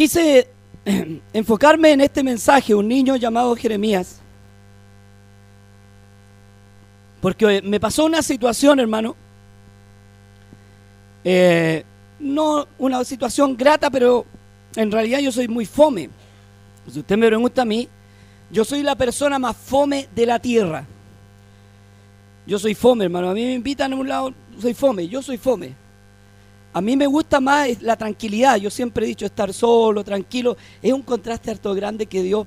quise enfocarme en este mensaje, un niño llamado Jeremías, porque me pasó una situación, hermano, eh, no una situación grata, pero en realidad yo soy muy fome. Si usted me pregunta a mí, yo soy la persona más fome de la tierra. Yo soy fome, hermano. A mí me invitan a un lado, soy fome, yo soy fome. A mí me gusta más la tranquilidad. Yo siempre he dicho estar solo, tranquilo. Es un contraste harto grande que Dios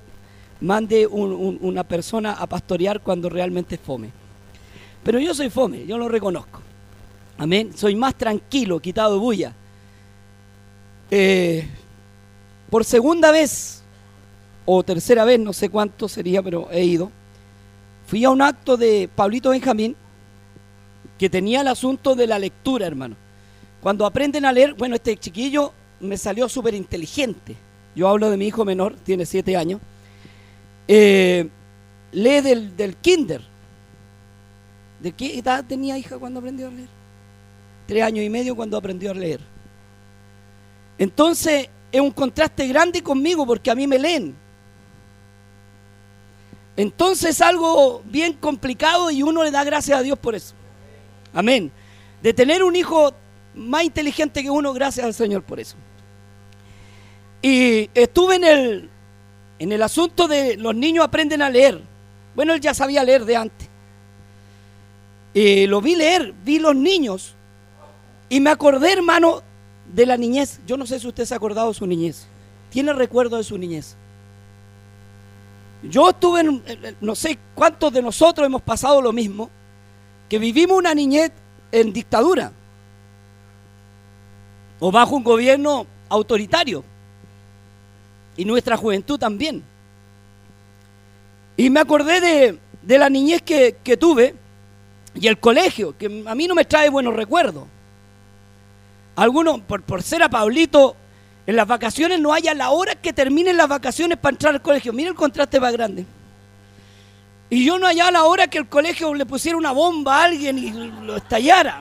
mande una persona a pastorear cuando realmente es fome. Pero yo soy fome, yo lo reconozco. Amén. Soy más tranquilo, quitado bulla. Eh, por segunda vez, o tercera vez, no sé cuánto sería, pero he ido. Fui a un acto de Pablito Benjamín que tenía el asunto de la lectura, hermano. Cuando aprenden a leer, bueno, este chiquillo me salió súper inteligente. Yo hablo de mi hijo menor, tiene siete años. Eh, lee del, del kinder. ¿De qué edad tenía hija cuando aprendió a leer? Tres años y medio cuando aprendió a leer. Entonces es un contraste grande conmigo porque a mí me leen. Entonces es algo bien complicado y uno le da gracias a Dios por eso. Amén. De tener un hijo más inteligente que uno, gracias al Señor por eso. Y estuve en el, en el asunto de los niños aprenden a leer. Bueno, él ya sabía leer de antes. Y lo vi leer, vi los niños. Y me acordé, hermano, de la niñez. Yo no sé si usted se ha acordado de su niñez. ¿Tiene recuerdo de su niñez? Yo estuve en, no sé cuántos de nosotros hemos pasado lo mismo, que vivimos una niñez en dictadura o bajo un gobierno autoritario. Y nuestra juventud también. Y me acordé de, la niñez que, tuve y el colegio, que a mí no me trae buenos recuerdos. Algunos, por, por ser a Pablito, en las vacaciones no haya la hora que terminen las vacaciones para entrar al colegio. Mira el contraste más grande. Y yo no hallaba la hora que el colegio le pusiera una bomba a alguien y lo estallara.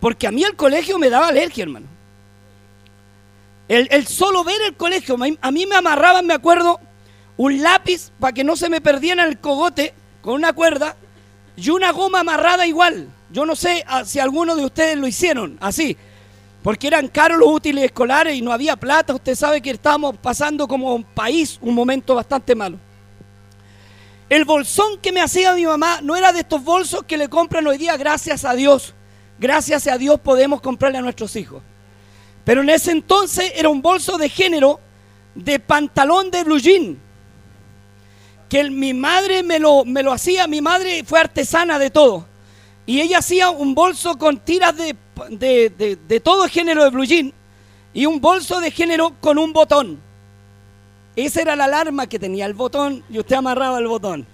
Porque a mí el colegio me daba alergia, hermano. El, solo ver el colegio, a mí me amarraban, me acuerdo, un lápiz para que no se me perdiera el cogote con una cuerda y una goma amarrada igual. Yo no sé ah, si alguno de ustedes lo hicieron así, porque eran caros los útiles escolares y no había plata. Usted sabe que estábamos pasando como un país un momento bastante malo. El bolsón que me hacía mi mamá no era de estos bolsos que le compran hoy día, gracias a Dios gracias a Dios podemos comprarle a nuestros hijos. Pero en ese entonces era un bolso de género de pantalón de blue jean. Que mi madre me lo, me lo hacía, mi madre fue artesana de todo. Y ella hacía un bolso con tiras de, de, de todo género de blue jean y un bolso de género con un botón. Esa era la alarma que tenía el botón y usted amarraba el botón.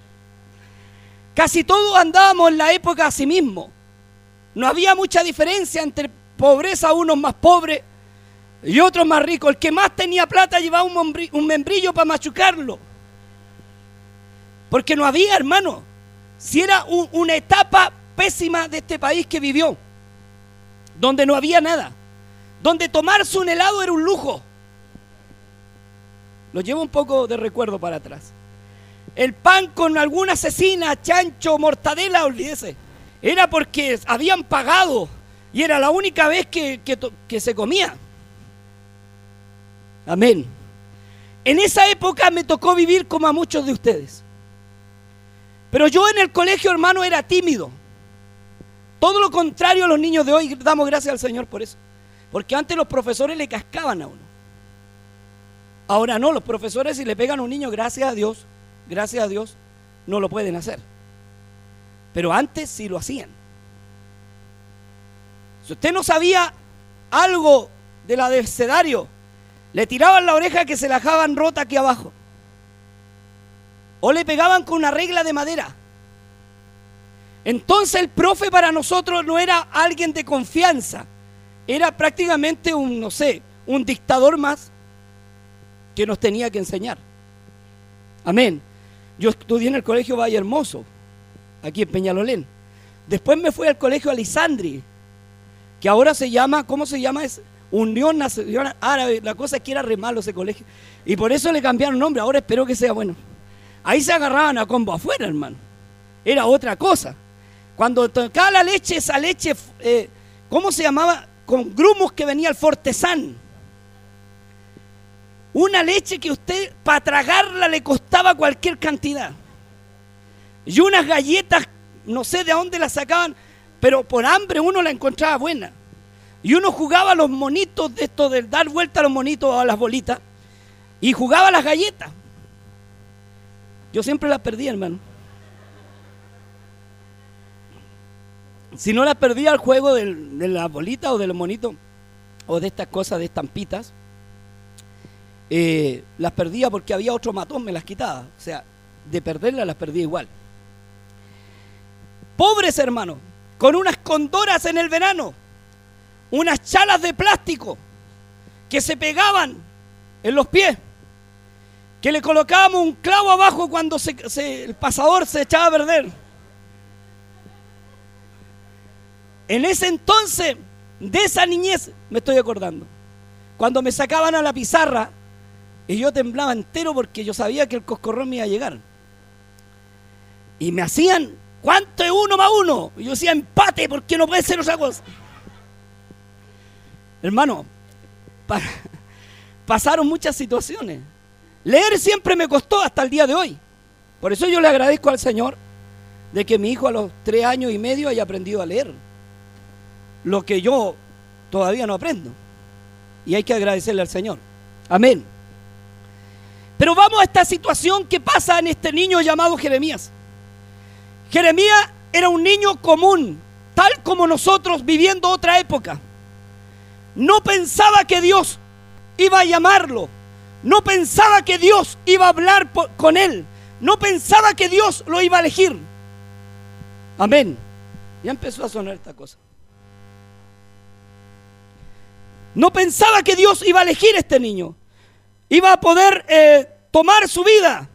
Casi todos andábamos en la época a sí mismo. No había mucha diferencia entre pobreza, unos más pobres y otros más ricos. El que más tenía plata llevaba un, membrillo para machucarlo. Porque no había, hermano. Si era una etapa pésima de este país que vivió, donde no había nada, donde tomarse un helado era un lujo. Lo llevo un poco de recuerdo para atrás. El pan con alguna asesina, chancho, mortadela, olvídese era porque habían pagado y era la única vez que, se comía. Amén. En esa época me tocó vivir como a muchos de ustedes. Pero yo en el colegio, hermano, era tímido. Todo lo contrario a los niños de hoy, damos gracias al Señor por eso. Porque antes los profesores le cascaban a uno. Ahora no, los profesores si le pegan a un niño, gracias a Dios, gracias a Dios, no lo pueden hacer. Pero antes sí lo hacían. Si usted no sabía algo del abecedario, le tiraban la oreja que se la dejaban rota aquí abajo. O le pegaban con una regla de madera. Entonces el profe para nosotros no era alguien de confianza. Era prácticamente un, no sé, un dictador más que nos tenía que enseñar. Amén. Yo estudié en el colegio Valle Hermoso aquí en Peñalolén. Después me fui al colegio Alisandri, que ahora se llama, ¿cómo se llama? Es Unión Nacional Árabe, la cosa es que era re malo ese colegio. Y por eso le cambiaron nombre, ahora espero que sea bueno. Ahí se agarraban a combo afuera, hermano. Era otra cosa. Cuando tocaba la leche, esa leche, eh, ¿cómo se llamaba? Con grumos que venía el fortesán. Una leche que usted, para tragarla, le costaba cualquier cantidad. Y unas galletas, no sé de dónde las sacaban, pero por hambre uno la encontraba buena. Y uno jugaba a los monitos de esto de dar vuelta a los monitos a las bolitas. Y jugaba las galletas. Yo siempre las perdía, hermano. Si no las perdía al juego de, de las bolitas o de los monitos o de estas cosas de estampitas, eh, las perdía porque había otro matón, me las quitaba. O sea, de perderlas las perdía igual. Pobres hermanos, con unas condoras en el verano, unas chalas de plástico que se pegaban en los pies, que le colocábamos un clavo abajo cuando el pasador se echaba a perder. En ese entonces, de esa niñez, me estoy acordando. Cuando me sacaban a la pizarra y yo temblaba entero porque yo sabía que el coscorrón me iba a llegar. Y me hacían, ¿cuánto es uno más uno? Y yo decía, empate, porque no puede ser otra cosa. Hermano, pasaron muchas situaciones. Leer siempre me costó hasta el día de hoy. Por eso yo le agradezco al Señor de que mi hijo a los tres años y medio haya aprendido a leer. Lo que yo todavía no aprendo. Y hay que agradecerle al Señor. Amén. Pero vamos a esta situación que pasa en este niño llamado Jeremías. Jeremías era un niño común, tal como nosotros viviendo otra época. No pensaba que Dios iba a llamarlo. No pensaba que Dios iba a hablar con él. No pensaba que Dios lo iba a elegir. Amén. Ya empezó a sonar esta cosa. No pensaba que Dios iba a elegir a este niño. Iba a poder eh, tomar su vida,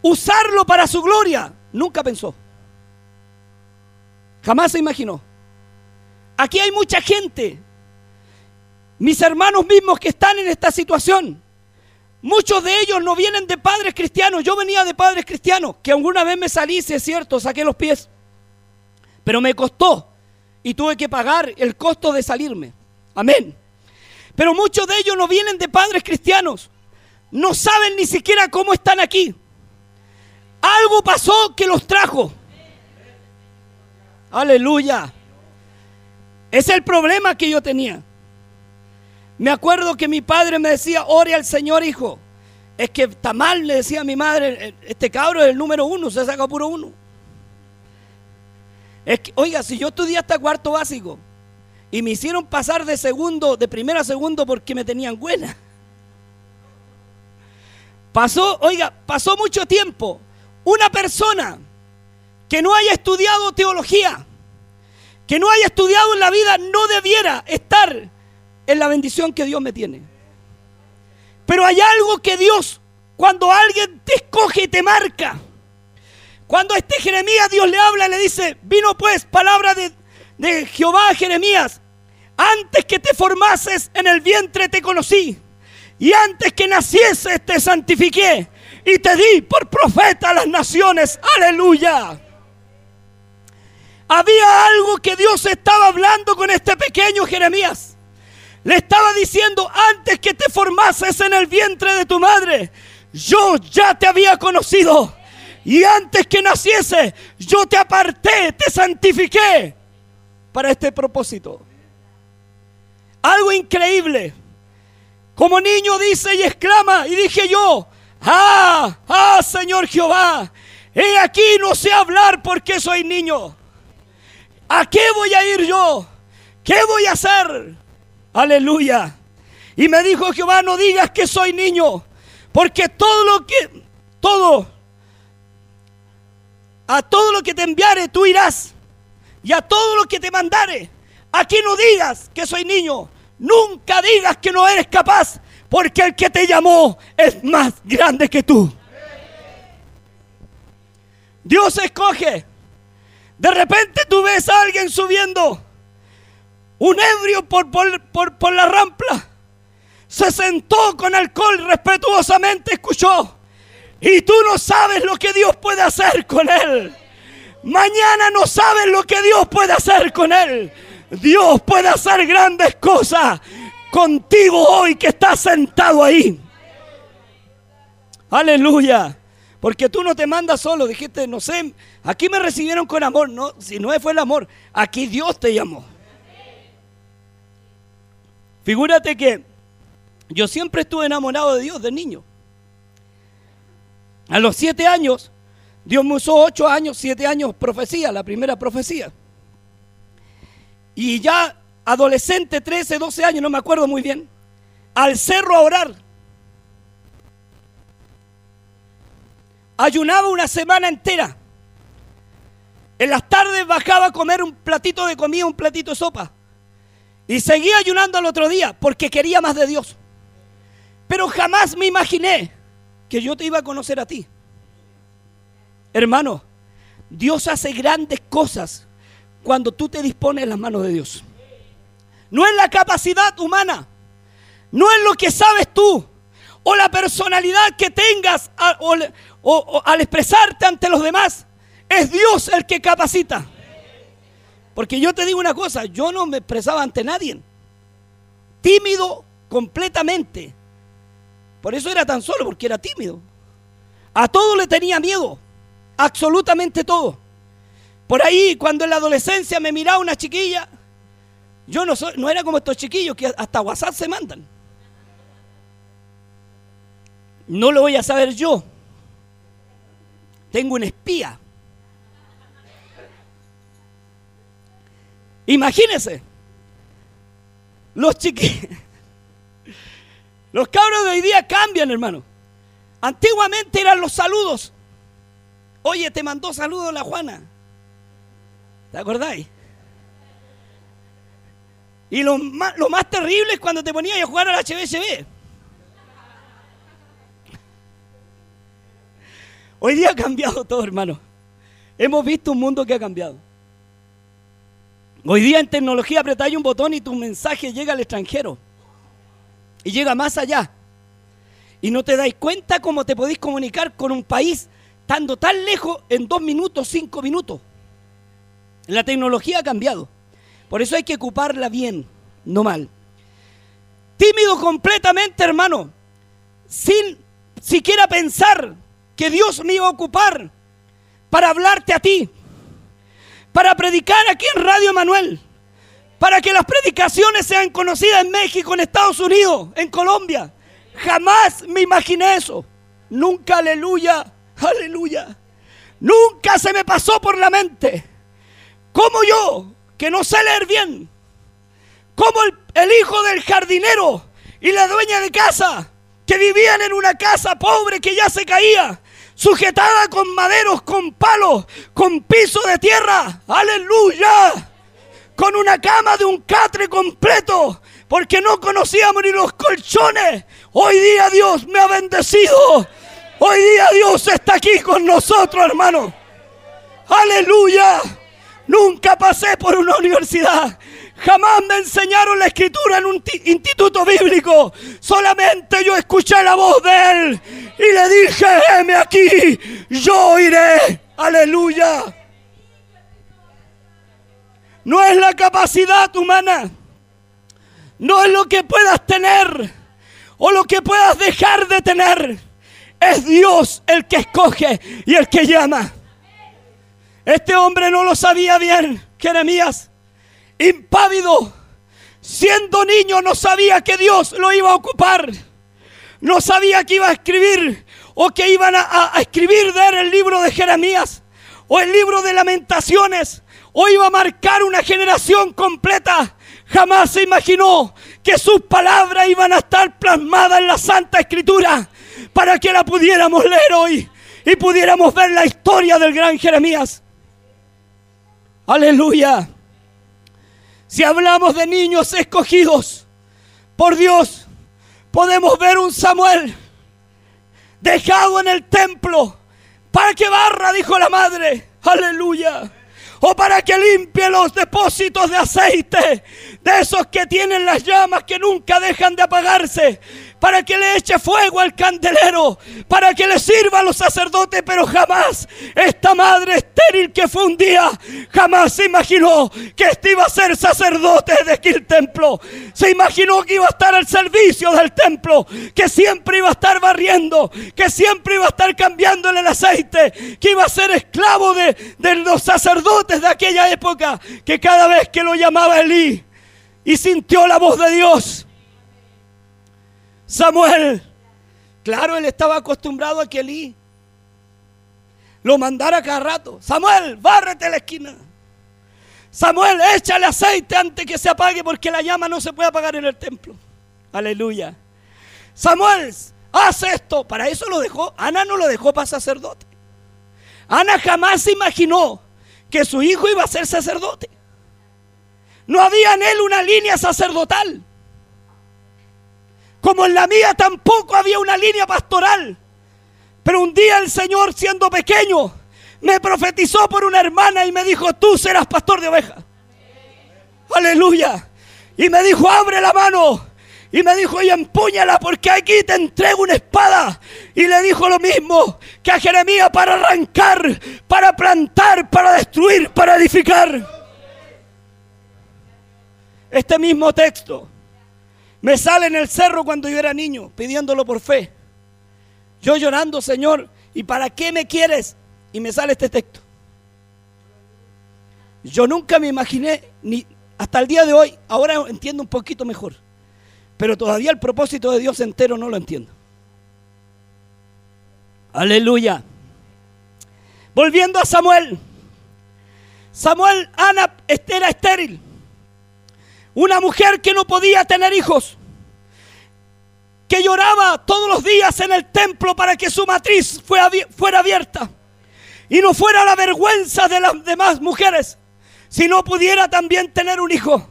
usarlo para su gloria. Nunca pensó. Jamás se imaginó. Aquí hay mucha gente, mis hermanos mismos que están en esta situación. Muchos de ellos no vienen de padres cristianos. Yo venía de padres cristianos, que alguna vez me salí, es cierto, saqué los pies. Pero me costó y tuve que pagar el costo de salirme. Amén. Pero muchos de ellos no vienen de padres cristianos no saben ni siquiera cómo están aquí. Algo pasó que los trajo. Aleluya. Es el problema que yo tenía. Me acuerdo que mi padre me decía, ore al Señor, hijo. Es que está mal, le decía a mi madre, este cabro es el número uno, se saca puro uno. Es que, oiga, si yo estudié hasta cuarto básico y me hicieron pasar de segundo, de primero a segundo porque me tenían buena. Pasó, oiga, pasó mucho tiempo. Una persona que no haya estudiado teología, que no haya estudiado en la vida, no debiera estar en la bendición que Dios me tiene. Pero hay algo que Dios, cuando alguien te escoge y te marca, cuando este Jeremías Dios le habla, le dice, vino pues palabra de, de Jehová a Jeremías, antes que te formases en el vientre te conocí y antes que naciese te santifiqué y te di por profeta a las naciones. Aleluya. Había algo que Dios estaba hablando con este pequeño Jeremías. Le estaba diciendo, antes que te formases en el vientre de tu madre, yo ya te había conocido. Y antes que naciese, yo te aparté, te santifiqué para este propósito. Algo increíble. Como niño dice y exclama, y dije yo, ah, ah, Señor Jehová, he aquí no sé hablar porque soy niño. ¿A qué voy a ir yo? ¿Qué voy a hacer? Aleluya. Y me dijo Jehová, no digas que soy niño, porque todo lo que, todo, a todo lo que te enviare tú irás, y a todo lo que te mandare, aquí no digas que soy niño, Nunca digas que no eres capaz, porque el que te llamó es más grande que tú. Dios escoge. De repente tú ves a alguien subiendo Un ebrio por, por, por, por la rampla. Se sentó con alcohol, respetuosamente escuchó. Y tú no sabes lo que Dios puede hacer con él. Mañana no sabes lo que Dios puede hacer con él. Dios puede hacer grandes cosas contigo hoy que estás sentado ahí. Aleluya. Porque tú no te mandas solo, dijiste, no sé, aquí me recibieron con amor. No, si no fue el amor, aquí Dios te llamó. Figúrate que yo siempre estuve enamorado de Dios de niño. A los siete años, Dios me usó ocho años, siete años profecía, la primera profecía. Y ya adolescente, 13, 12 años, no me acuerdo muy bien, al cerro a orar. Ayunaba una semana entera. En las tardes bajaba a comer un platito de comida, un platito de sopa. Y seguía ayunando al otro día porque quería más de Dios. Pero jamás me imaginé que yo te iba a conocer a ti. Hermano, Dios hace grandes cosas cuando tú te dispones en las manos de Dios. No es la capacidad humana, no es lo que sabes tú o la personalidad que tengas al expresarte ante los demás. Es Dios el que capacita. Porque yo te digo una cosa, yo no me expresaba ante nadie. Tímido completamente. Por eso era tan solo, porque era tímido. A todo le tenía miedo. Absolutamente todo. Por ahí, cuando en la adolescencia me miraba una chiquilla, yo no, soy, no era como estos chiquillos que hasta WhatsApp se mandan. No lo voy a saber yo. Tengo un espía. Imagínense. Los chiquillos. Los cabros de hoy día cambian, hermano. Antiguamente eran los saludos. Oye, te mandó saludos la Juana. ¿Te acordáis? Y lo más, lo más terrible es cuando te ponías a jugar al HBSB. Hoy día ha cambiado todo, hermano. Hemos visto un mundo que ha cambiado. Hoy día en tecnología apretáis un botón y tu mensaje llega al extranjero. Y llega más allá. Y no te dais cuenta cómo te podéis comunicar con un país estando tan lejos en dos minutos, cinco minutos. La tecnología ha cambiado. Por eso hay que ocuparla bien, no mal. Tímido completamente, hermano. Sin siquiera pensar que Dios me iba a ocupar para hablarte a ti, para predicar aquí en Radio Manuel, para que las predicaciones sean conocidas en México, en Estados Unidos, en Colombia. Jamás me imaginé eso. Nunca, aleluya, aleluya. Nunca se me pasó por la mente. Como yo, que no sé leer bien, como el, el hijo del jardinero y la dueña de casa, que vivían en una casa pobre que ya se caía, sujetada con maderos, con palos, con piso de tierra. Aleluya. Con una cama de un catre completo, porque no conocíamos ni los colchones. Hoy día Dios me ha bendecido. Hoy día Dios está aquí con nosotros, hermano. Aleluya. Nunca pasé por una universidad. Jamás me enseñaron la escritura en un instituto bíblico. Solamente yo escuché la voz de Él y le dije, heme aquí, yo iré. Aleluya. No es la capacidad humana. No es lo que puedas tener o lo que puedas dejar de tener. Es Dios el que escoge y el que llama. Este hombre no lo sabía bien, Jeremías impávido, siendo niño, no sabía que Dios lo iba a ocupar. No sabía que iba a escribir o que iban a, escribir de el libro de Jeremías o el libro de lamentaciones o iba a marcar una generación completa. Jamás se imaginó que sus palabras iban a estar plasmadas en la Santa Escritura para que la pudiéramos leer hoy y pudiéramos ver la historia del gran Jeremías. Aleluya. Si hablamos de niños escogidos por Dios, podemos ver un Samuel dejado en el templo para que barra, dijo la madre. Aleluya. O para que limpie los depósitos de aceite, de esos que tienen las llamas que nunca dejan de apagarse, para que le eche fuego al candelero, para que le sirva a los sacerdotes, pero jamás esta madre estéril que fue un día, jamás se imaginó que este iba a ser sacerdote de aquel templo. Se imaginó que iba a estar al servicio del templo, que siempre iba a estar barriendo, que siempre iba a estar cambiándole el aceite, que iba a ser esclavo de los sacerdotes de aquella época, que cada vez que lo llamaba Elí y sintió la voz de Dios, Samuel. Claro, él estaba acostumbrado a que Elí lo mandara cada rato. Samuel, bárrete la esquina. Samuel, échale aceite antes que se apague porque la llama no se puede apagar en el templo. Aleluya. Samuel, haz esto. Para eso lo dejó. Ana no lo dejó para sacerdote. Ana jamás se imaginó que su hijo iba a ser sacerdote. No había en él una línea sacerdotal. Como en la mía tampoco había una línea pastoral. Pero un día el Señor, siendo pequeño, me profetizó por una hermana y me dijo, tú serás pastor de ovejas. Aleluya. Y me dijo, abre la mano. Y me dijo, y empúñala porque aquí te entrego una espada. Y le dijo lo mismo que a Jeremías para arrancar, para plantar, para destruir, para edificar. Este mismo texto me sale en el cerro cuando yo era niño, pidiéndolo por fe. Yo llorando, Señor, ¿y para qué me quieres? Y me sale este texto. Yo nunca me imaginé, ni hasta el día de hoy, ahora entiendo un poquito mejor, pero todavía el propósito de Dios entero no lo entiendo. Aleluya. Volviendo a Samuel. Samuel, Ana era estéril. Una mujer que no podía tener hijos, que lloraba todos los días en el templo para que su matriz fuera abierta y no fuera la vergüenza de las demás mujeres, si no pudiera también tener un hijo.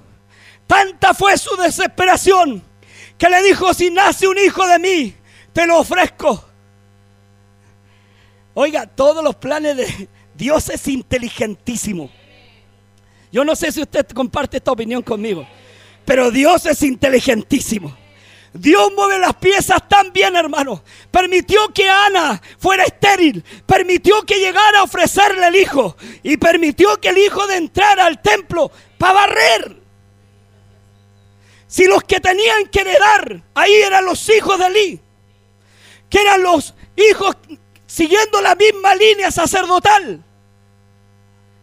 Tanta fue su desesperación que le dijo, si nace un hijo de mí, te lo ofrezco. Oiga, todos los planes de Dios es inteligentísimo. Yo no sé si usted comparte esta opinión conmigo, pero Dios es inteligentísimo. Dios mueve las piezas tan bien, hermano. Permitió que Ana fuera estéril. Permitió que llegara a ofrecerle el hijo. Y permitió que el hijo de entrar al templo para barrer. Si los que tenían que heredar ahí eran los hijos de Eli, que eran los hijos siguiendo la misma línea sacerdotal.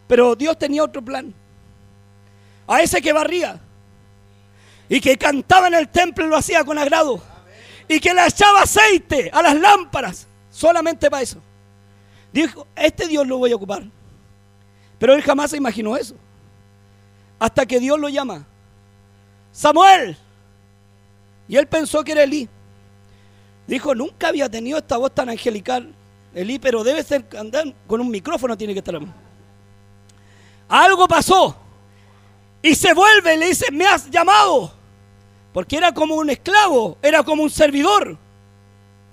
Pero Dios tenía otro plan a ese que barría y que cantaba en el templo lo hacía con agrado y que le echaba aceite a las lámparas solamente para eso. Dijo, este Dios lo voy a ocupar. Pero él jamás se imaginó eso. Hasta que Dios lo llama. Samuel. Y él pensó que era Elí. Dijo, nunca había tenido esta voz tan angelical. Elí, pero debe ser andar con un micrófono, tiene que estar. Algo pasó. Y se vuelve y le dice, me has llamado. Porque era como un esclavo, era como un servidor.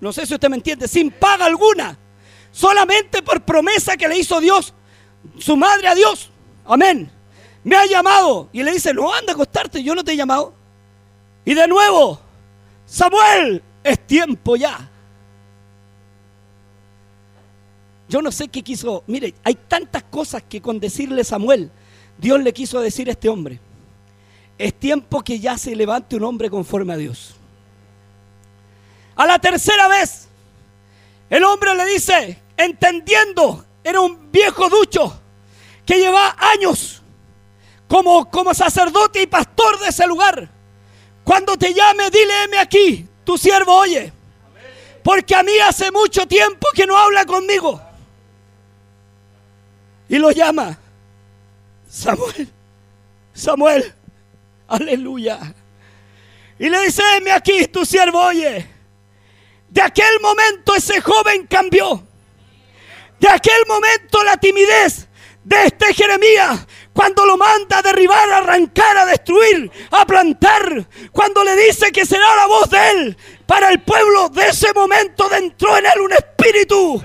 No sé si usted me entiende, sin paga alguna. Solamente por promesa que le hizo Dios, su madre a Dios. Amén. Me ha llamado. Y le dice, no anda a acostarte, yo no te he llamado. Y de nuevo, Samuel, es tiempo ya. Yo no sé qué quiso. Mire, hay tantas cosas que con decirle Samuel Dios le quiso decir a este hombre, es tiempo que ya se levante un hombre conforme a Dios. A la tercera vez, el hombre le dice, entendiendo, era un viejo ducho que lleva años como, como sacerdote y pastor de ese lugar. Cuando te llame, dile, aquí, tu siervo oye. Porque a mí hace mucho tiempo que no habla conmigo. Y lo llama. Samuel, Samuel, aleluya. Y le dice, heme aquí, tu siervo oye. De aquel momento ese joven cambió. De aquel momento la timidez de este Jeremías, cuando lo manda a derribar, a arrancar, a destruir, a plantar, cuando le dice que será la voz de él para el pueblo, de ese momento entró en él un espíritu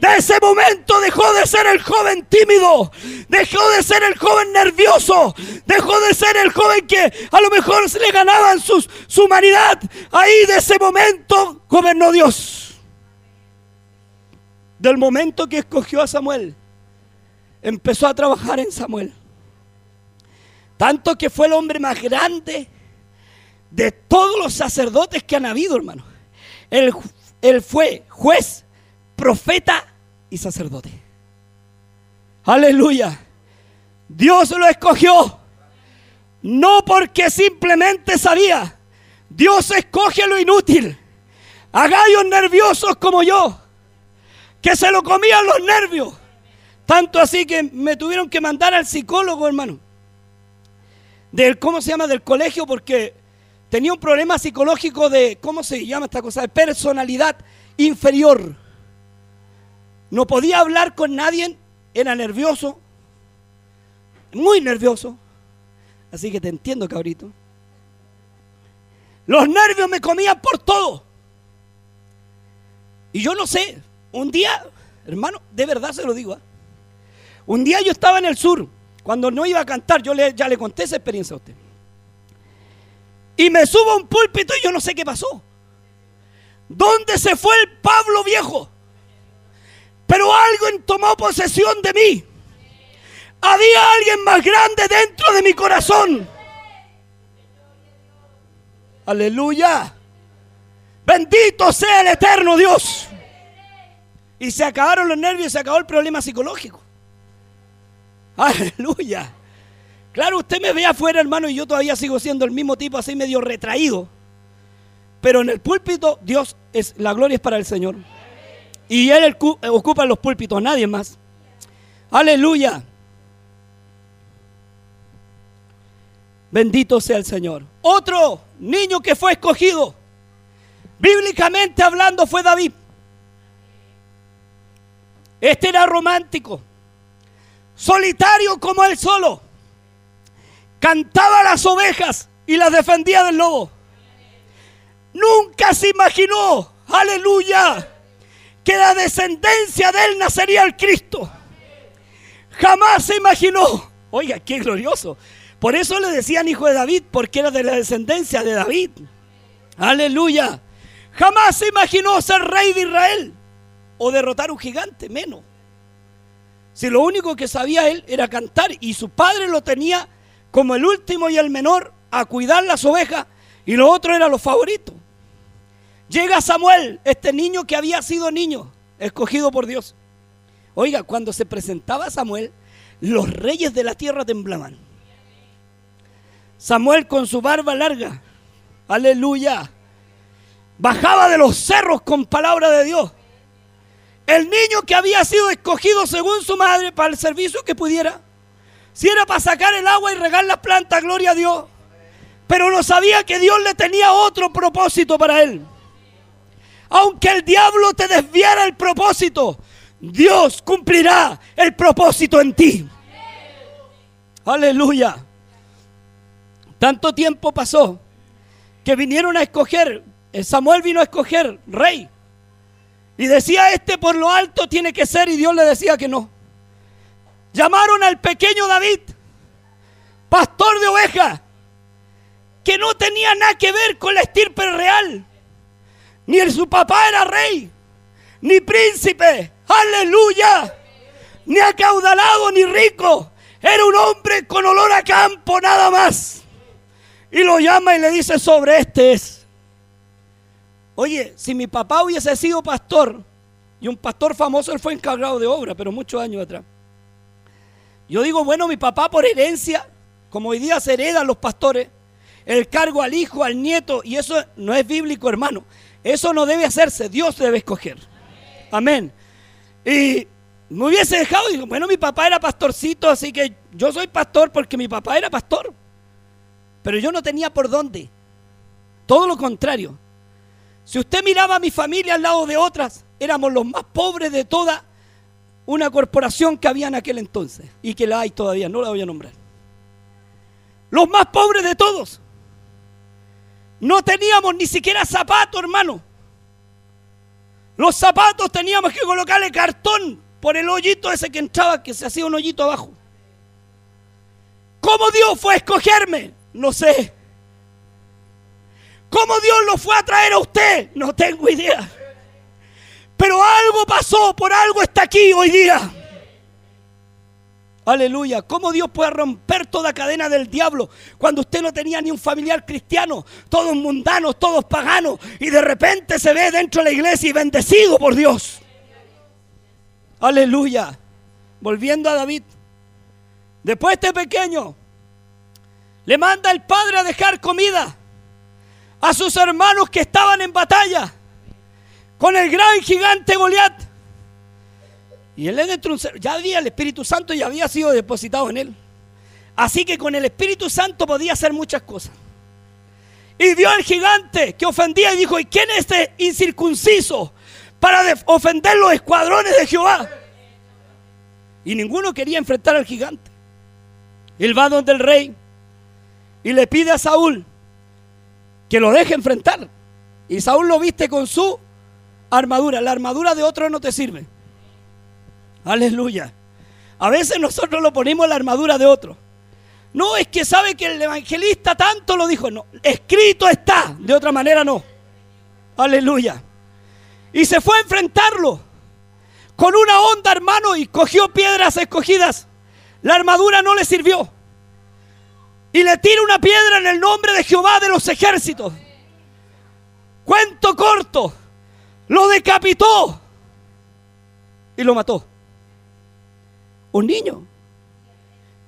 De ese momento dejó de ser el joven tímido, dejó de ser el joven nervioso, dejó de ser el joven que a lo mejor se le ganaban sus, su humanidad. Ahí de ese momento gobernó Dios. Del momento que escogió a Samuel, empezó a trabajar en Samuel. Tanto que fue el hombre más grande de todos los sacerdotes que han habido, hermano. Él, él fue juez, profeta y sacerdote. Aleluya. Dios lo escogió. No porque simplemente sabía. Dios escoge lo inútil. A gallos nerviosos como yo. Que se lo comían los nervios. Tanto así que me tuvieron que mandar al psicólogo, hermano. Del, ¿cómo se llama? Del colegio porque tenía un problema psicológico de, ¿cómo se llama esta cosa? De personalidad inferior. No podía hablar con nadie, era nervioso, muy nervioso. Así que te entiendo, cabrito. Los nervios me comían por todo. Y yo no sé, un día, hermano, de verdad se lo digo. ¿ah? Un día yo estaba en el sur, cuando no iba a cantar, yo ya le conté esa experiencia a usted. Y me subo a un púlpito y yo no sé qué pasó. ¿Dónde se fue el Pablo viejo? Pero alguien tomó posesión de mí. Había alguien más grande dentro de mi corazón. Aleluya. Bendito sea el eterno Dios. Y se acabaron los nervios y se acabó el problema psicológico. Aleluya. Claro, usted me ve afuera, hermano, y yo todavía sigo siendo el mismo tipo, así medio retraído. Pero en el púlpito, Dios es, la gloria es para el Señor. Y Él ocupa los púlpitos, nadie más. Aleluya. Bendito sea el Señor. Otro niño que fue escogido, bíblicamente hablando, fue David. Este era romántico, solitario como él solo. Cantaba las ovejas y las defendía del lobo. Nunca se imaginó, aleluya, que la descendencia de él nacería el Cristo. Jamás se imaginó. Oiga, qué glorioso. Por eso le decían hijo de David, porque era de la descendencia de David. Aleluya. Jamás se imaginó ser rey de Israel o derrotar un gigante, menos. Si lo único que sabía él era cantar y su padre lo tenía como el último y el menor a cuidar las ovejas y lo otro era los favoritos. Llega Samuel, este niño que había sido niño, escogido por Dios. Oiga, cuando se presentaba Samuel, los reyes de la tierra temblaban. Samuel con su barba larga, aleluya, bajaba de los cerros con palabra de Dios. El niño que había sido escogido según su madre para el servicio que pudiera, si era para sacar el agua y regar las plantas, gloria a Dios. Pero no sabía que Dios le tenía otro propósito para él. Aunque el diablo te desviara el propósito, Dios cumplirá el propósito en ti. Aleluya. Tanto tiempo pasó que vinieron a escoger, eh, Samuel vino a escoger rey. Y decía, este por lo alto tiene que ser, y Dios le decía que no. Llamaron al pequeño David, pastor de ovejas, que no tenía nada que ver con la estirpe real. Ni el, su papá era rey, ni príncipe, aleluya, ni acaudalado ni rico. Era un hombre con olor a campo nada más. Y lo llama y le dice, sobre este es. Oye, si mi papá hubiese sido pastor, y un pastor famoso, él fue encargado de obra, pero muchos años atrás. Yo digo, bueno, mi papá por herencia, como hoy día se heredan los pastores, el cargo al hijo, al nieto, y eso no es bíblico, hermano. Eso no debe hacerse, Dios debe escoger. Amén. Y me hubiese dejado, y bueno, mi papá era pastorcito, así que yo soy pastor porque mi papá era pastor. Pero yo no tenía por dónde. Todo lo contrario. Si usted miraba a mi familia al lado de otras, éramos los más pobres de toda una corporación que había en aquel entonces y que la hay todavía, no la voy a nombrar. Los más pobres de todos. No teníamos ni siquiera zapato, hermano. Los zapatos teníamos que colocarle cartón por el hoyito ese que entraba, que se hacía un hoyito abajo. ¿Cómo Dios fue a escogerme? No sé. ¿Cómo Dios lo fue a traer a usted? No tengo idea. Pero algo pasó, por algo está aquí hoy día. Aleluya. ¿Cómo Dios puede romper toda cadena del diablo cuando usted no tenía ni un familiar cristiano? Todos mundanos, todos paganos. Y de repente se ve dentro de la iglesia y bendecido por Dios. Aleluya. Volviendo a David. Después este pequeño le manda el padre a dejar comida a sus hermanos que estaban en batalla con el gran gigante Goliat. Y él le ya había el Espíritu Santo y había sido depositado en él. Así que con el Espíritu Santo podía hacer muchas cosas. Y vio al gigante que ofendía y dijo, ¿y quién es este incircunciso para ofender los escuadrones de Jehová? Y ninguno quería enfrentar al gigante. Él va donde el rey y le pide a Saúl que lo deje enfrentar. Y Saúl lo viste con su armadura. La armadura de otro no te sirve. Aleluya. A veces nosotros lo ponemos la armadura de otro. No es que sabe que el evangelista tanto lo dijo. No, escrito está. De otra manera no. Aleluya. Y se fue a enfrentarlo con una onda, hermano, y cogió piedras escogidas. La armadura no le sirvió. Y le tira una piedra en el nombre de Jehová de los ejércitos. Cuento corto. Lo decapitó. Y lo mató. Un niño.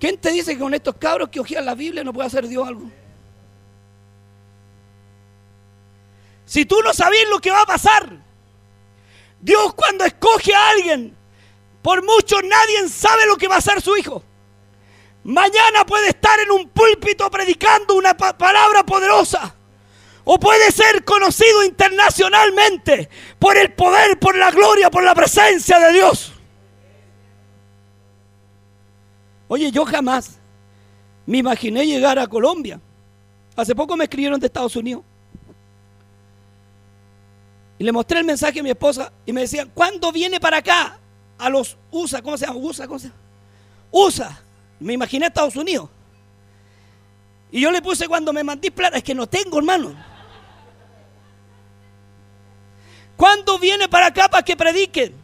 ¿Quién te dice que con estos cabros que ojían la Biblia no puede hacer Dios algo? Si tú no sabes lo que va a pasar, Dios cuando escoge a alguien, por mucho nadie sabe lo que va a hacer su hijo. Mañana puede estar en un púlpito predicando una palabra poderosa. O puede ser conocido internacionalmente por el poder, por la gloria, por la presencia de Dios. Oye, yo jamás me imaginé llegar a Colombia. Hace poco me escribieron de Estados Unidos. Y le mostré el mensaje a mi esposa y me decían, ¿cuándo viene para acá? A los USA, ¿cómo se llama? USA, ¿cómo se llama? USA. Me imaginé Estados Unidos. Y yo le puse cuando me mandé plata, es que no tengo, hermano. ¿Cuándo viene para acá para que prediquen?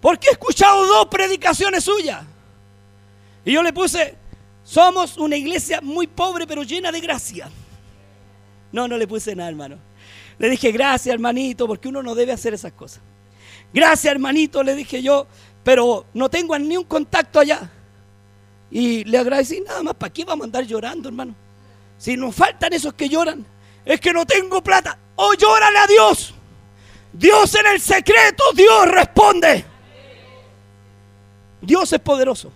Porque he escuchado dos predicaciones suyas. Y yo le puse, somos una iglesia muy pobre pero llena de gracia. No, no le puse nada, hermano. Le dije, gracias, hermanito, porque uno no debe hacer esas cosas. Gracias, hermanito, le dije yo, pero no tengo ni un contacto allá. Y le agradecí nada más, ¿para qué vamos a andar llorando, hermano? Si nos faltan esos que lloran, es que no tengo plata. O oh, llórale a Dios. Dios en el secreto, Dios responde. Dios es poderoso.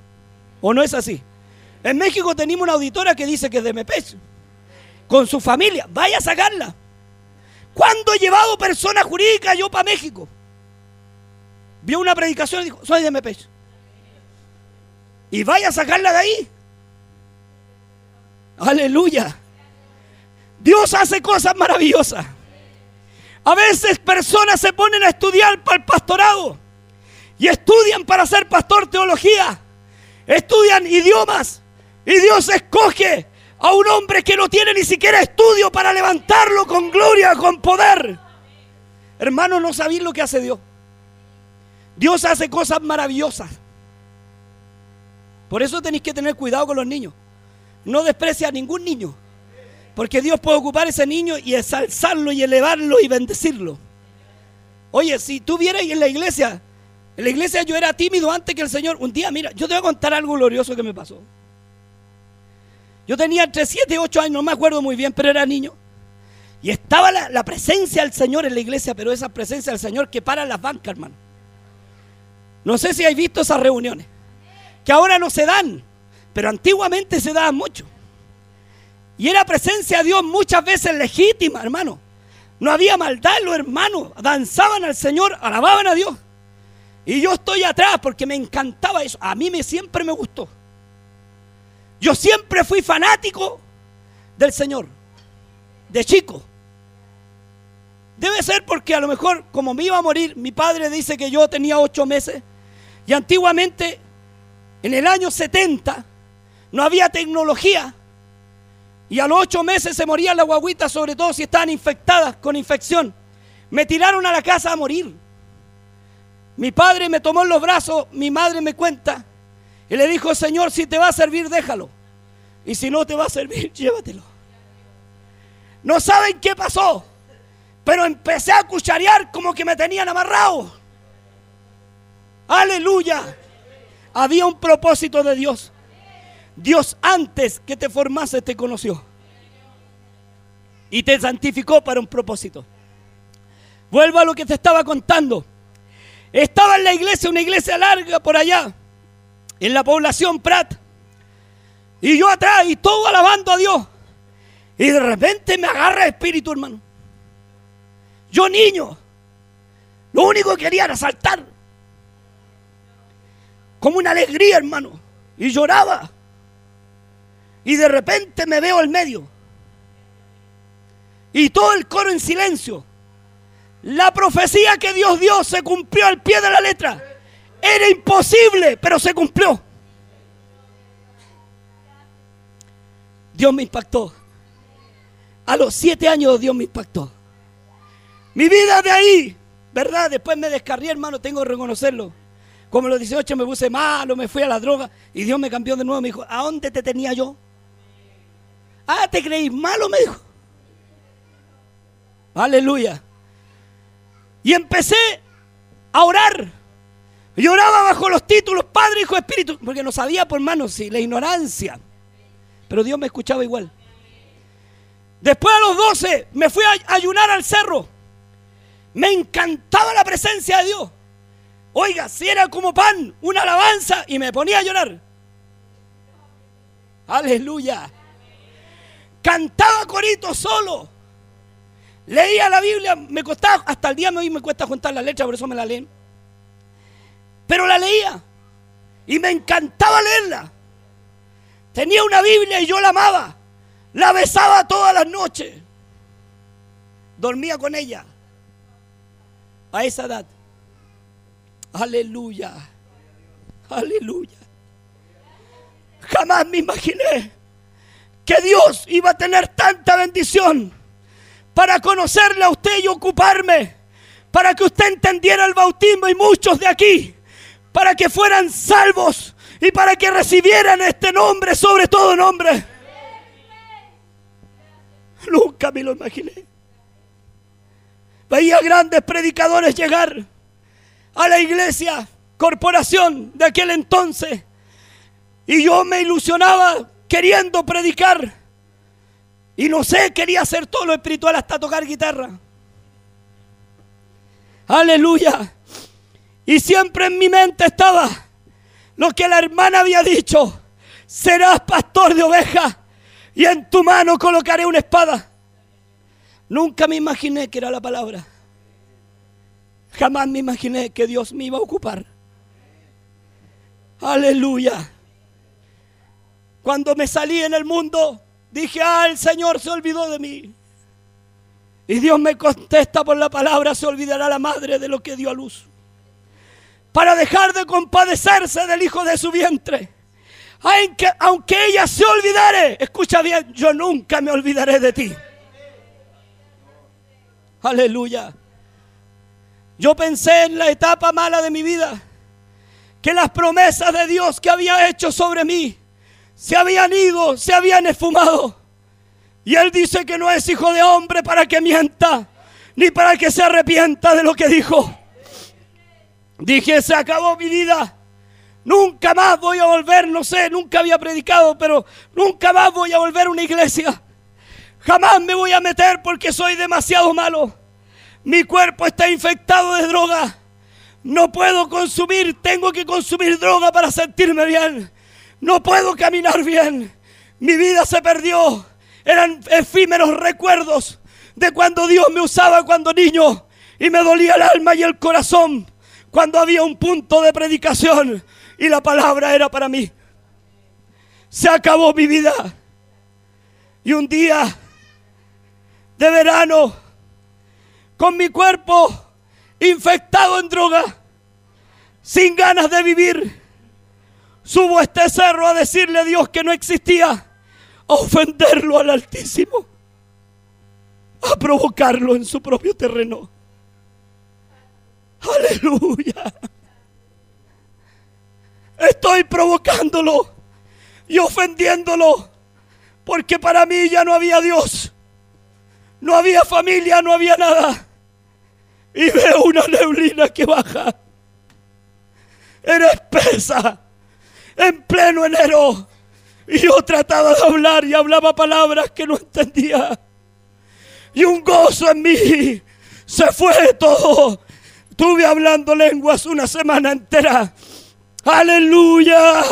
¿O no es así? En México tenemos una auditora que dice que es de Mepecho. Con su familia. Vaya a sacarla. ¿Cuándo he llevado persona jurídica yo para México? Vio una predicación y dijo, soy de Mepecho. Y vaya a sacarla de ahí. Aleluya. Dios hace cosas maravillosas. A veces personas se ponen a estudiar para el pastorado y estudian para ser pastor teología estudian idiomas y Dios escoge a un hombre que no tiene ni siquiera estudio para levantarlo con gloria, con poder. Hermano, no sabéis lo que hace Dios. Dios hace cosas maravillosas. Por eso tenéis que tener cuidado con los niños. No desprecia a ningún niño. Porque Dios puede ocupar ese niño y ensalzarlo y elevarlo y bendecirlo. Oye, si tú vieras en la iglesia en la iglesia yo era tímido antes que el Señor. Un día, mira, yo te voy a contar algo glorioso que me pasó. Yo tenía entre 7 y 8 años, no me acuerdo muy bien, pero era niño. Y estaba la, presencia del Señor en la iglesia, pero esa presencia del Señor que para las bancas, hermano. No sé si hay visto esas reuniones, que ahora no se dan, pero antiguamente se daban mucho. Y era presencia de Dios muchas veces legítima, hermano. No había maldad en los hermanos, danzaban al Señor, alababan a Dios. Y yo estoy atrás porque me encantaba eso. A mí me, siempre me gustó. Yo siempre fui fanático del Señor. De chico. Debe ser porque a lo mejor, como me iba a morir, mi padre dice que yo tenía ocho meses. Y antiguamente, en el año 70, no había tecnología. Y a los ocho meses se morían las guaguitas, sobre todo si estaban infectadas con infección. Me tiraron a la casa a morir. Mi padre me tomó en los brazos, mi madre me cuenta, y le dijo, Señor, si te va a servir, déjalo. Y si no te va a servir, llévatelo. No saben qué pasó, pero empecé a cucharear como que me tenían amarrado. Aleluya. Había un propósito de Dios. Dios antes que te formase te conoció. Y te santificó para un propósito. Vuelvo a lo que te estaba contando. Estaba en la iglesia, una iglesia larga por allá, en la población Prat. Y yo atrás, y todo alabando a Dios. Y de repente me agarra el espíritu, hermano. Yo niño, lo único que quería era saltar. Como una alegría, hermano. Y lloraba. Y de repente me veo al medio. Y todo el coro en silencio. La profecía que Dios dio se cumplió al pie de la letra. Era imposible, pero se cumplió. Dios me impactó. A los siete años Dios me impactó. Mi vida de ahí, ¿verdad? Después me descarrié, hermano, tengo que reconocerlo. Como los 18 me puse malo, me fui a la droga y Dios me cambió de nuevo. Me dijo, ¿a dónde te tenía yo? Ah, ¿te creís malo? Me dijo. Aleluya. Y empecé a orar. Lloraba bajo los títulos Padre, Hijo, Espíritu, porque no sabía por manos, sí, la ignorancia. Pero Dios me escuchaba igual. Después a los 12 me fui a ayunar al cerro. Me encantaba la presencia de Dios. Oiga, si era como pan, una alabanza, y me ponía a llorar. Aleluya. Cantaba corito solo. Leía la Biblia, me costaba, hasta el día de hoy me cuesta juntar la letra, por eso me la leen. Pero la leía y me encantaba leerla. Tenía una Biblia y yo la amaba. La besaba todas las noches. Dormía con ella. A esa edad. Aleluya. Aleluya. Jamás me imaginé que Dios iba a tener tanta bendición para conocerle a usted y ocuparme, para que usted entendiera el bautismo y muchos de aquí, para que fueran salvos y para que recibieran este nombre sobre todo nombre. Nunca me lo imaginé. Veía grandes predicadores llegar a la iglesia, corporación de aquel entonces, y yo me ilusionaba queriendo predicar y no sé, quería hacer todo lo espiritual hasta tocar guitarra. Aleluya. Y siempre en mi mente estaba lo que la hermana había dicho. Serás pastor de ovejas y en tu mano colocaré una espada. Nunca me imaginé que era la palabra. Jamás me imaginé que Dios me iba a ocupar. Aleluya. Cuando me salí en el mundo, Dije, ah, el Señor se olvidó de mí. Y Dios me contesta por la palabra, se olvidará la madre de lo que dio a luz. Para dejar de compadecerse del hijo de su vientre. Aunque, ella se olvidare, escucha bien, yo nunca me olvidaré de ti. Aleluya. Yo pensé en la etapa mala de mi vida, que las promesas de Dios que había hecho sobre mí se habían ido, se habían esfumado. Y él dice que no es hijo de hombre para que mienta, ni para que se arrepienta de lo que dijo. Dije, se acabó mi vida. Nunca más voy a volver, no sé, nunca había predicado, pero nunca más voy a volver a una iglesia. Jamás me voy a meter porque soy demasiado malo. Mi cuerpo está infectado de droga. No puedo consumir, tengo que consumir droga para sentirme bien. No puedo caminar bien. Mi vida se perdió. Eran efímeros recuerdos de cuando Dios me usaba cuando niño y me dolía el alma y el corazón cuando había un punto de predicación y la palabra era para mí. Se acabó mi vida. Y un día de verano con mi cuerpo infectado en droga, sin ganas de vivir, subo a este cerro a decirle a Dios que no existía, a ofenderlo al Altísimo, a provocarlo en su propio terreno. Aleluya. Estoy provocándolo y ofendiéndolo porque para mí ya no había Dios. No había familia, no había nada. Y veo una neblina que baja. Era espesa. En pleno enero. Y yo trataba de hablar y hablaba palabras que no entendía. Y un gozo en mí. Se fue todo. Estuve hablando lenguas una semana entera. Aleluya.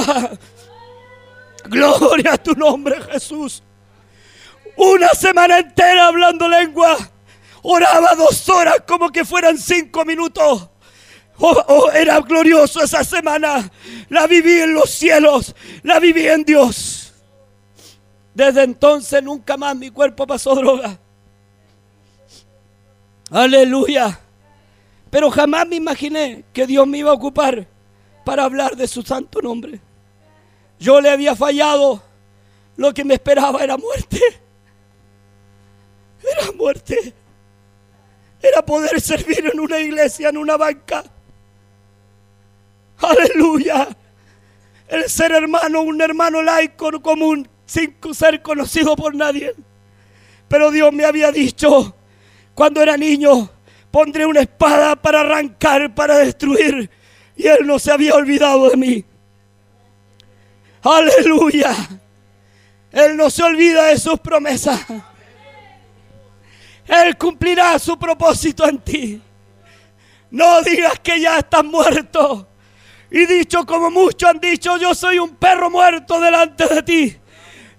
Gloria a tu nombre, Jesús. Una semana entera hablando lengua. Oraba dos horas como que fueran cinco minutos. Oh, oh, era glorioso esa semana. La viví en los cielos. La viví en Dios. Desde entonces nunca más mi cuerpo pasó droga. Aleluya. Pero jamás me imaginé que Dios me iba a ocupar para hablar de su santo nombre. Yo le había fallado. Lo que me esperaba era muerte. Era muerte. Era poder servir en una iglesia, en una banca. Aleluya. El ser hermano, un hermano laico común, sin ser conocido por nadie. Pero Dios me había dicho, cuando era niño, pondré una espada para arrancar, para destruir. Y Él no se había olvidado de mí. Aleluya. Él no se olvida de sus promesas. Él cumplirá su propósito en ti. No digas que ya estás muerto. Y dicho como muchos han dicho, yo soy un perro muerto delante de ti.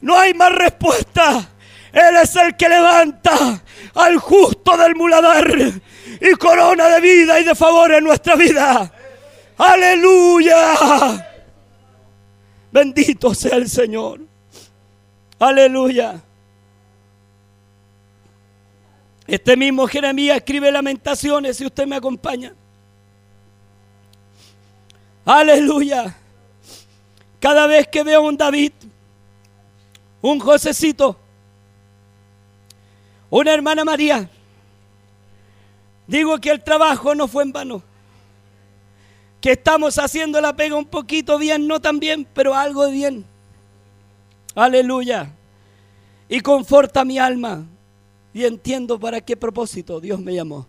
No hay más respuesta. Él es el que levanta al justo del muladar y corona de vida y de favor en nuestra vida. Aleluya. Bendito sea el Señor. Aleluya. Este mismo Jeremías escribe lamentaciones si usted me acompaña. Aleluya. Cada vez que veo un David, un Josecito, una hermana María, digo que el trabajo no fue en vano que estamos haciendo la pega un poquito bien, no tan bien, pero algo bien. Aleluya. Y conforta mi alma. Y entiendo para qué propósito Dios me llamó.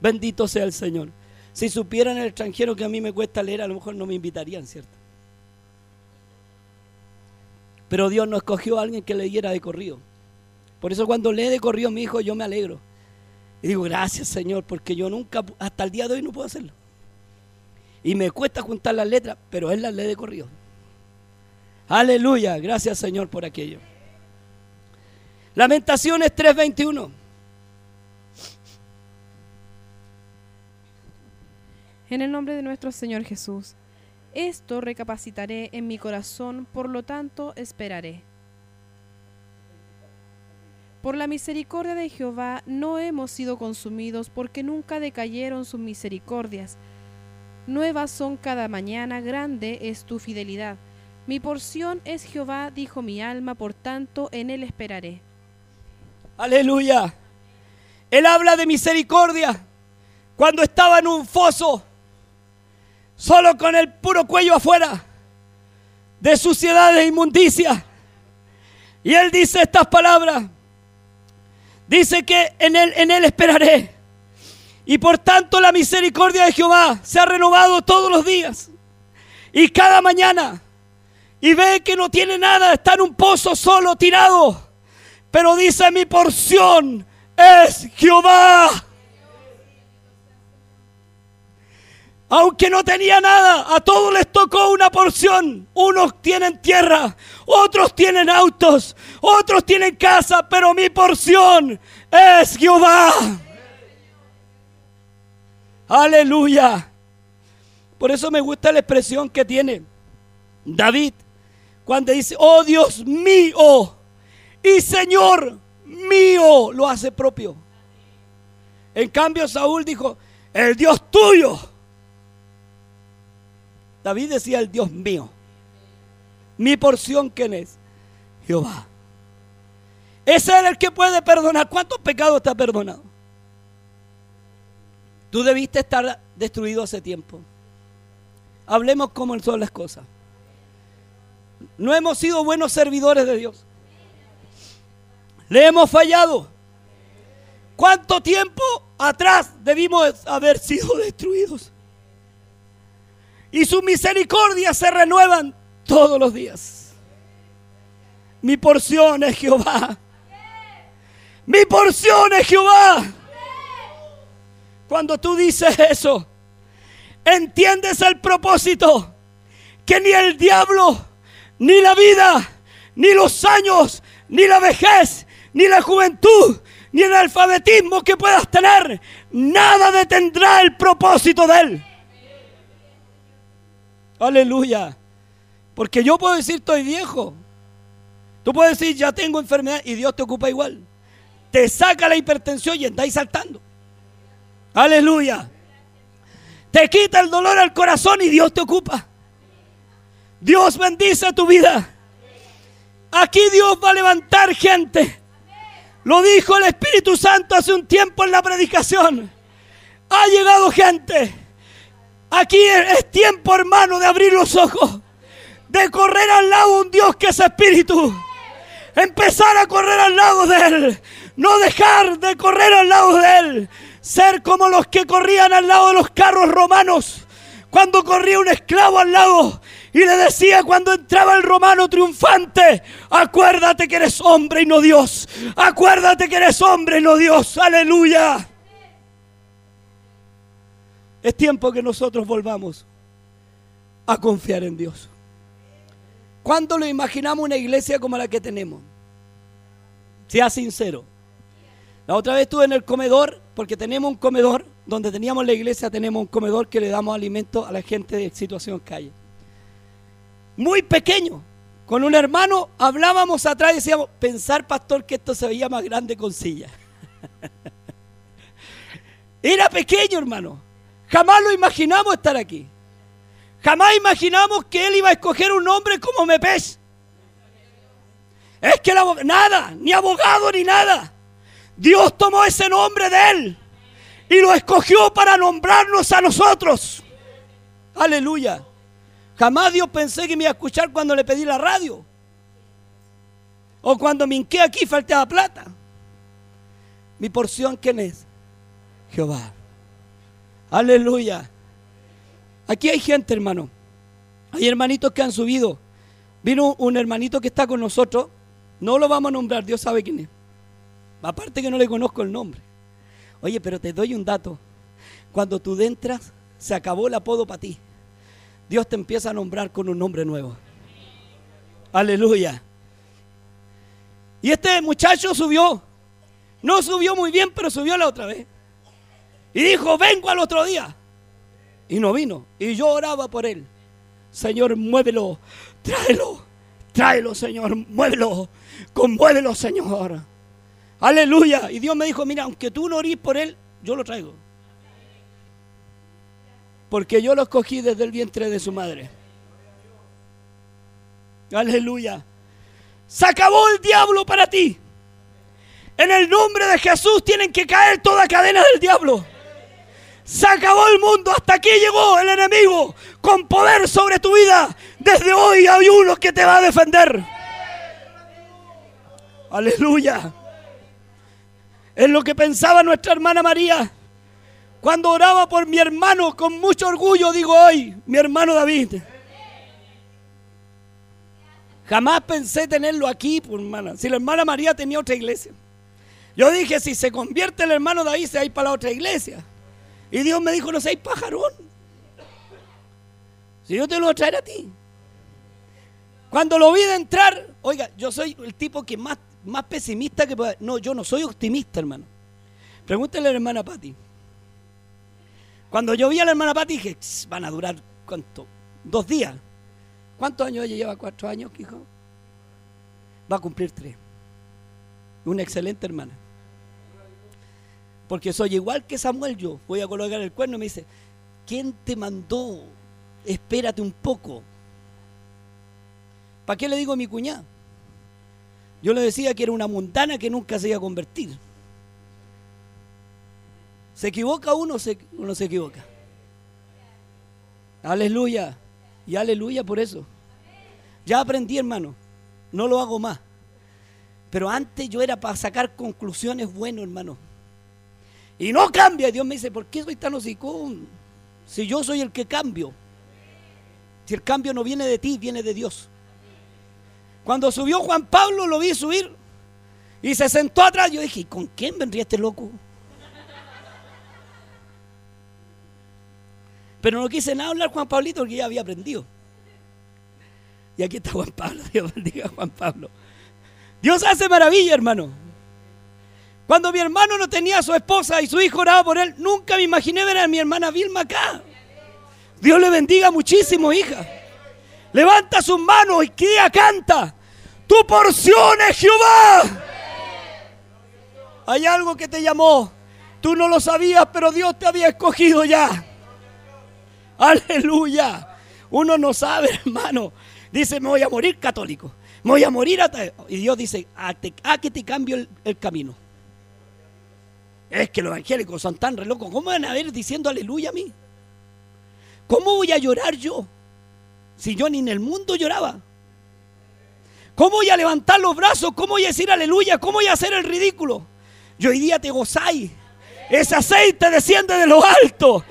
Bendito sea el Señor. Si supieran el extranjero que a mí me cuesta leer, a lo mejor no me invitarían, ¿cierto? Pero Dios no escogió a alguien que leyera de corrido. Por eso cuando lee de corrido mi hijo, yo me alegro. Y digo, gracias Señor, porque yo nunca, hasta el día de hoy no puedo hacerlo. Y me cuesta juntar las letras, pero Él las lee de corrido. Aleluya, gracias Señor por aquello. Lamentaciones 3:21. En el nombre de nuestro Señor Jesús, esto recapacitaré en mi corazón, por lo tanto esperaré. Por la misericordia de Jehová no hemos sido consumidos, porque nunca decayeron sus misericordias. Nuevas son cada mañana, grande es tu fidelidad. Mi porción es Jehová, dijo mi alma, por tanto en él esperaré. Aleluya. Él habla de misericordia cuando estaba en un foso, solo con el puro cuello afuera, de suciedad e inmundicia. Y él dice estas palabras, Dice que en él, en él esperaré. Y por tanto la misericordia de Jehová se ha renovado todos los días. Y cada mañana. Y ve que no tiene nada, está en un pozo solo, tirado. Pero dice mi porción es Jehová. aunque no tenía nada, a todos les tocó una porción. Unos tienen tierra, otros tienen autos, otros tienen casa, pero mi porción es Jehová. Aleluya. Por eso me gusta la expresión que tiene David cuando dice, oh Dios mío y Señor mío, lo hace propio. En cambio Saúl dijo, el Dios tuyo. David decía, el Dios mío. Mi porción, ¿quién es? Jehová. Ese es el que puede perdonar. ¿Cuántos pecados te ha perdonado? Tú debiste estar destruido hace tiempo. Hablemos cómo son las cosas. No hemos sido buenos servidores de Dios. Le hemos fallado. ¿Cuánto tiempo atrás debimos haber sido destruidos? Y sus misericordias se renuevan todos los días. Mi porción es Jehová. Mi porción es Jehová. Cuando tú dices eso, entiendes el propósito que ni el diablo, ni la vida, ni los años, ni la vejez, ni la juventud, ni el alfabetismo que puedas tener, nada detendrá el propósito de Él. Aleluya. Porque yo puedo decir estoy viejo. Tú puedes decir ya tengo enfermedad y Dios te ocupa igual. Te saca la hipertensión y andáis saltando. Aleluya. Te quita el dolor al corazón y Dios te ocupa. Dios bendice tu vida. Aquí Dios va a levantar gente. Lo dijo el Espíritu Santo hace un tiempo en la predicación. Ha llegado gente. Aquí es tiempo, hermano, de abrir los ojos. De correr al lado de un Dios que es Espíritu. Empezar a correr al lado de Él. No dejar de correr al lado de Él. Ser como los que corrían al lado de los carros romanos. Cuando corría un esclavo al lado y le decía cuando entraba el romano triunfante, acuérdate que eres hombre y no Dios. Acuérdate que eres hombre y no Dios. Aleluya. Es tiempo que nosotros volvamos a confiar en Dios. ¿Cuándo lo imaginamos una iglesia como la que tenemos? Sea sincero. La otra vez estuve en el comedor, porque tenemos un comedor, donde teníamos la iglesia, tenemos un comedor que le damos alimento a la gente de situación calle. Muy pequeño. Con un hermano hablábamos atrás y decíamos, pensar pastor que esto se veía más grande con silla. Era pequeño, hermano. Jamás lo imaginamos estar aquí. Jamás imaginamos que él iba a escoger un hombre como Mepes. Es que nada, ni abogado ni nada. Dios tomó ese nombre de él y lo escogió para nombrarnos a nosotros. Aleluya. Jamás Dios pensé que me iba a escuchar cuando le pedí la radio. O cuando me hinqué aquí faltaba plata. Mi porción, ¿quién es? Jehová. Aleluya. Aquí hay gente, hermano. Hay hermanitos que han subido. Vino un hermanito que está con nosotros. No lo vamos a nombrar, Dios sabe quién es. Aparte que no le conozco el nombre. Oye, pero te doy un dato. Cuando tú entras, se acabó el apodo para ti. Dios te empieza a nombrar con un nombre nuevo. Aleluya. Y este muchacho subió. No subió muy bien, pero subió la otra vez. Y dijo, vengo al otro día. Y no vino. Y yo oraba por él. Señor, muévelo. Tráelo. Tráelo, Señor. Muévelo. Conmuévelo, Señor. Aleluya. Y Dios me dijo, mira, aunque tú no orís por él, yo lo traigo. Porque yo lo escogí desde el vientre de su madre. Aleluya. Se acabó el diablo para ti. En el nombre de Jesús tienen que caer toda cadena del diablo. Se acabó el mundo. Hasta aquí llegó el enemigo con poder sobre tu vida. Desde hoy hay uno que te va a defender. Aleluya. Es lo que pensaba nuestra hermana María. Cuando oraba por mi hermano con mucho orgullo, digo hoy, mi hermano David. Jamás pensé tenerlo aquí, pues, hermana. Si la hermana María tenía otra iglesia. Yo dije, si se convierte el hermano David, se va a ir para la otra iglesia. Y Dios me dijo, no seas pajarón. Si yo te lo voy a traer a ti. Cuando lo vi de entrar, oiga, yo soy el tipo que más más pesimista que... No, yo no soy optimista, hermano. Pregúntale a la hermana Patti. Cuando yo vi a la hermana Patti dije, van a durar, ¿cuánto? Dos días. ¿Cuántos años ella lleva? ¿Cuatro años, hijo? Va a cumplir tres. Una excelente hermana. porque soy igual que Samuel yo. Voy a colocar el cuerno y me dice, ¿quién te mandó? Espérate un poco. ¿Para qué le digo a mi cuñada? Yo le decía que era una mundana que nunca se iba a convertir. ¿Se equivoca uno o se, no se equivoca? Aleluya. Y aleluya por eso. Ya aprendí, hermano. No lo hago más. Pero antes yo era para sacar conclusiones buenas, hermano. Y no cambia. Dios me dice, ¿por qué soy tan hocicón? Si yo soy el que cambio. Si el cambio no viene de ti, viene de Dios. Cuando subió Juan Pablo, lo vi subir y se sentó atrás. Yo dije, ¿con quién vendría este loco? Pero no quise nada hablar Juan Pablito porque ya había aprendido. Y aquí está Juan Pablo. Dios bendiga a Juan Pablo. Dios hace maravilla, hermano. Cuando mi hermano no tenía a su esposa y su hijo oraba por él, nunca me imaginé ver a mi hermana Vilma acá. Dios le bendiga muchísimo, hija. Levanta sus manos y que canta. Tu porción es Jehová. Hay algo que te llamó. Tú no lo sabías, pero Dios te había escogido ya. Aleluya. Uno no sabe, hermano. Dice, me voy a morir católico. Me voy a morir. Y Dios dice, a, que te cambio el, camino. Es que los evangélicos son tan re locos. ¿Cómo van a ver diciendo aleluya a mí? ¿Cómo voy a llorar yo? Si yo ni en el mundo lloraba. ¿Cómo voy a levantar los brazos? ¿Cómo voy a decir aleluya? ¿Cómo voy a hacer el ridículo? Y hoy día te gozáis. Ese aceite desciende de lo alto.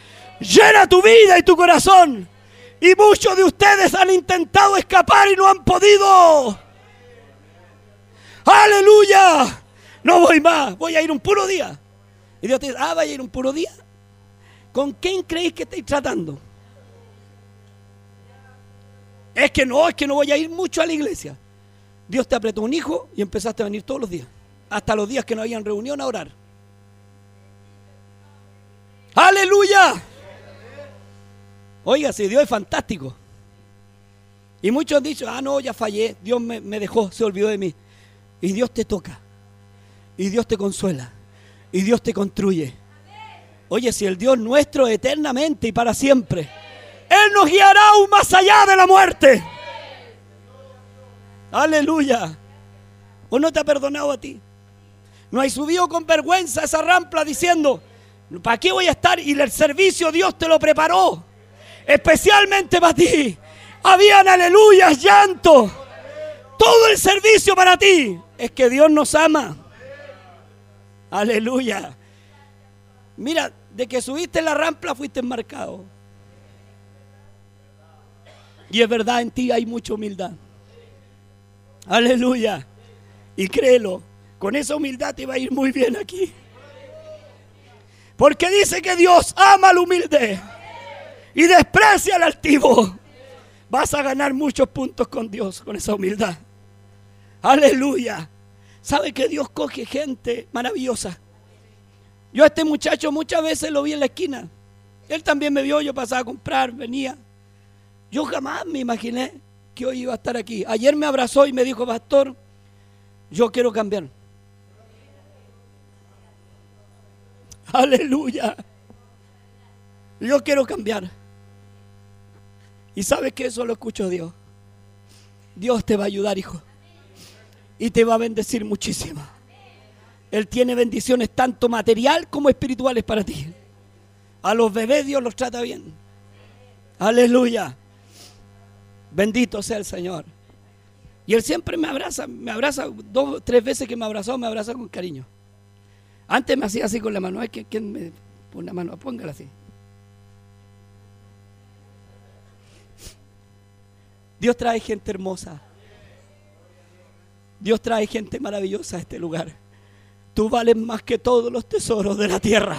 Llena tu vida y tu corazón. Y muchos de ustedes han intentado escapar y no han podido. Aleluya. No voy más. Voy a ir un puro día. Y Dios te dice, ah, vaya a ir un puro día. ¿Con quién creéis que estáis tratando? Es que no, es que no voy a ir mucho a la iglesia. Dios te apretó un hijo y empezaste a venir todos los días. Hasta los días que no habían reunión a orar. Aleluya. Oiga, si Dios es fantástico. Y muchos han dicho, ah, no, ya fallé, Dios me, dejó, se olvidó de mí. Y Dios te toca. Y Dios te consuela. Y Dios te construye. Oye, si el Dios nuestro eternamente y para siempre él nos guiará aún más allá de la muerte. Aleluya. ¿O no te ha perdonado a ti? No hay subido con vergüenza esa rampa diciendo, ¿para qué voy a estar? Y el servicio Dios te lo preparó. Especialmente para ti. Habían aleluyas, llanto. Todo el servicio para ti. Es que Dios nos ama. Aleluya. Mira, de que subiste la rampa fuiste marcado. Y es verdad, en ti hay mucha humildad. Aleluya. Y créelo, con esa humildad te va a ir muy bien aquí. Porque dice que Dios ama al humilde y desprecia al altivo. Vas a ganar muchos puntos con Dios con esa humildad. Aleluya. ¿Sabe que Dios coge gente maravillosa? Yo a este muchacho muchas veces lo vi en la esquina. Él también me vio, yo pasaba a comprar, venía. Yo jamás me imaginé que hoy iba a estar aquí. Ayer me abrazó y me dijo, pastor, yo quiero cambiar. Aleluya. Yo quiero cambiar. Y sabes que eso lo escucho Dios. Dios te va a ayudar, hijo. Y te va a bendecir muchísimo. Él tiene bendiciones tanto material como espirituales para ti. A los bebés Dios los trata bien. Aleluya. Bendito sea el Señor. Y Él siempre me abraza, me abraza, dos, tres veces que me abrazó, me abraza con cariño. Antes me hacía así con la mano, hay que quien me pone la mano, póngala así. Dios trae gente hermosa. Dios trae gente maravillosa a este lugar. Tú vales más que todos los tesoros de la tierra.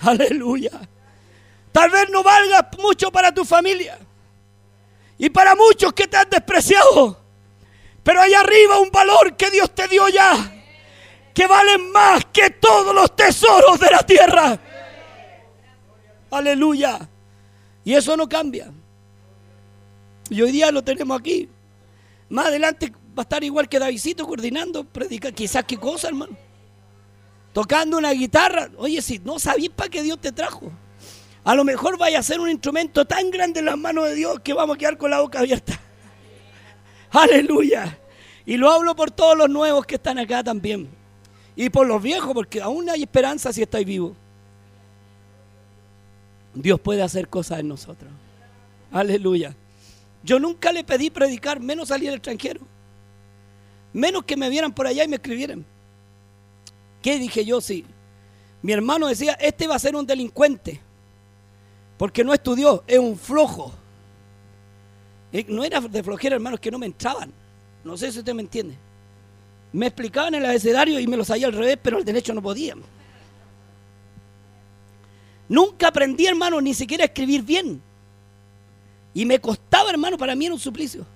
Aleluya. Tal vez no valga mucho para tu familia. Y para muchos que te han despreciado. Pero hay arriba un valor que Dios te dio ya. Que vale más que todos los tesoros de la tierra. Aleluya. Y eso no cambia. Y hoy día lo tenemos aquí. Más adelante va a estar igual que Davidito coordinando, predicar. Quizás qué cosa, hermano. tocando una guitarra. Oye, si no sabís para qué Dios te trajo. A lo mejor vaya a ser un instrumento tan grande en las manos de Dios que vamos a quedar con la boca abierta. Aleluya. Y lo hablo por todos los nuevos que están acá también. Y por los viejos, porque aún hay esperanza si estáis vivos. Dios puede hacer cosas en nosotros. Aleluya. Yo nunca le pedí predicar, menos salir al extranjero. Menos que me vieran por allá y me escribieran. ¿Qué dije yo? Sí. Mi hermano decía, este va a ser un delincuente. Porque no estudió, es un flojo. Eh, no era de flojera, hermanos, que no me entraban. No sé si usted me entiende. Me explicaban el abecedario y me lo sabía al revés, pero al derecho no podía. Nunca aprendí, hermano, ni siquiera a escribir bien. Y me costaba, hermano, para mí era un suplicio.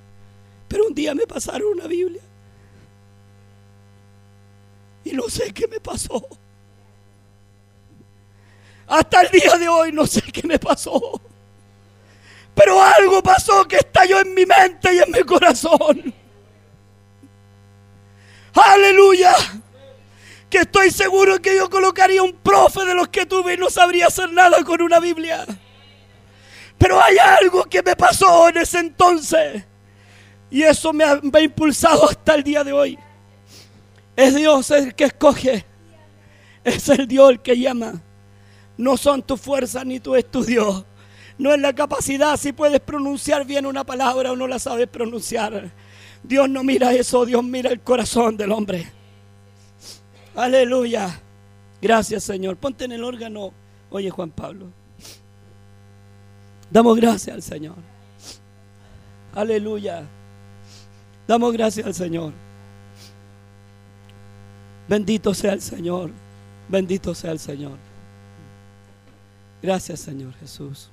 Pero un día me pasaron una Biblia. Y no sé qué me pasó. Hasta el día de hoy no sé qué me pasó. Pero algo pasó que estalló en mi mente y en mi corazón. Aleluya. Que estoy seguro que yo colocaría un profe de los que tuve y no sabría hacer nada con una Biblia. Pero hay algo que me pasó en ese entonces. Y eso me ha, impulsado hasta el día de hoy. Es Dios el que escoge. Es el Dios el que llama. No son tu fuerza ni tu estudio. No es la capacidad si puedes pronunciar bien una palabra o no la sabes pronunciar. Dios no mira eso, Dios mira el corazón del hombre. Aleluya. Gracias Señor. Ponte en el órgano. Oye Juan Pablo. Damos gracias al Señor. Aleluya. Damos gracias al Señor. Bendito sea el Señor. Bendito sea el Señor. Gracias Señor Jesús.